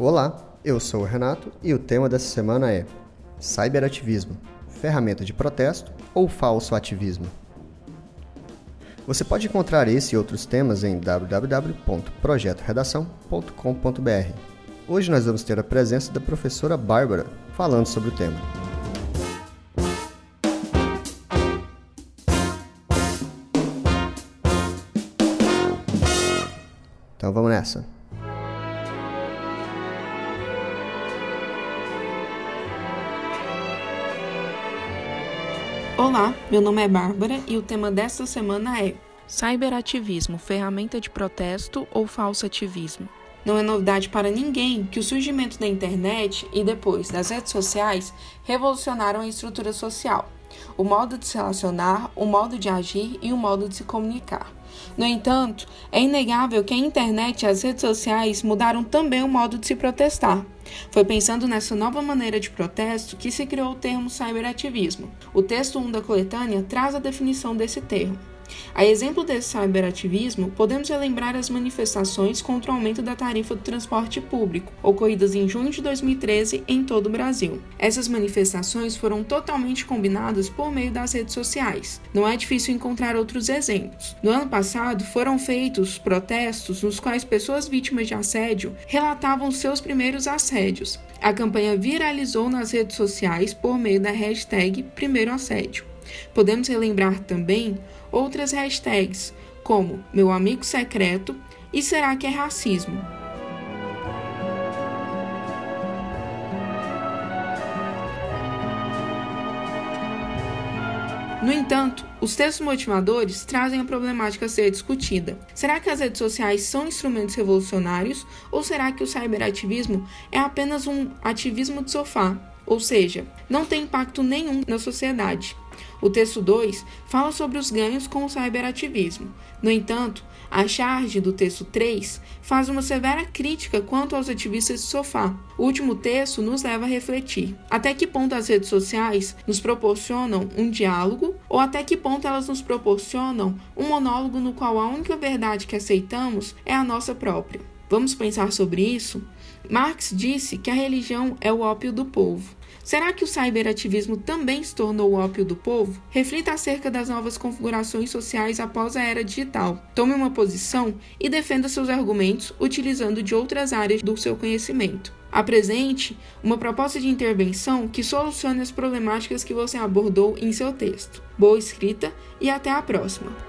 Olá, eu sou o Renato e o tema dessa semana é Cyberativismo, ferramenta de protesto ou falso ativismo? Você pode encontrar esse e outros temas em www.projetoredação.com.br. Hoje nós vamos ter a presença da professora Bárbara falando sobre o tema. Então vamos nessa. Olá, meu nome é Bárbara e o tema desta semana é Cyberativismo, ferramenta de protesto ou falso ativismo? Não é novidade para ninguém que o surgimento da internet e depois das redes sociais revolucionaram a estrutura social, o modo de se relacionar, o modo de agir e o modo de se comunicar. No entanto, é inegável que a internet e as redes sociais mudaram também o modo de se protestar. Foi pensando nessa nova maneira de protesto que se criou o termo cyberativismo. O texto 1 da coletânea traz a definição desse termo. A exemplo desse cyberativismo, podemos relembrar as manifestações contra o aumento da tarifa do transporte público, ocorridas em junho de 2013 em todo o Brasil. Essas manifestações foram totalmente combinadas por meio das redes sociais. Não é difícil encontrar outros exemplos. No ano passado, foram feitos protestos nos quais pessoas vítimas de assédio relatavam seus primeiros assédios. A campanha viralizou nas redes sociais por meio da hashtag Primeiro Assédio. Podemos relembrar também outras hashtags, como meu amigo secreto e será que é racismo? No entanto, os textos motivadores trazem a problemática a ser discutida. Será que as redes sociais são instrumentos revolucionários ou será que o cyberativismo é apenas um ativismo de sofá, ou seja, não tem impacto nenhum na sociedade? O texto 2 fala sobre os ganhos com o cyberativismo. No entanto, a charge do texto 3 faz uma severa crítica quanto aos ativistas de sofá. O último texto nos leva a refletir até que ponto as redes sociais nos proporcionam um diálogo ou até que ponto elas nos proporcionam um monólogo no qual a única verdade que aceitamos é a nossa própria. Vamos pensar sobre isso? Marx disse que a religião é o ópio do povo. Será que o cyberativismo também se tornou o ópio do povo? Reflita acerca das novas configurações sociais após a era digital. Tome uma posição e defenda seus argumentos utilizando de outras áreas do seu conhecimento. Apresente uma proposta de intervenção que solucione as problemáticas que você abordou em seu texto. Boa escrita e até a próxima!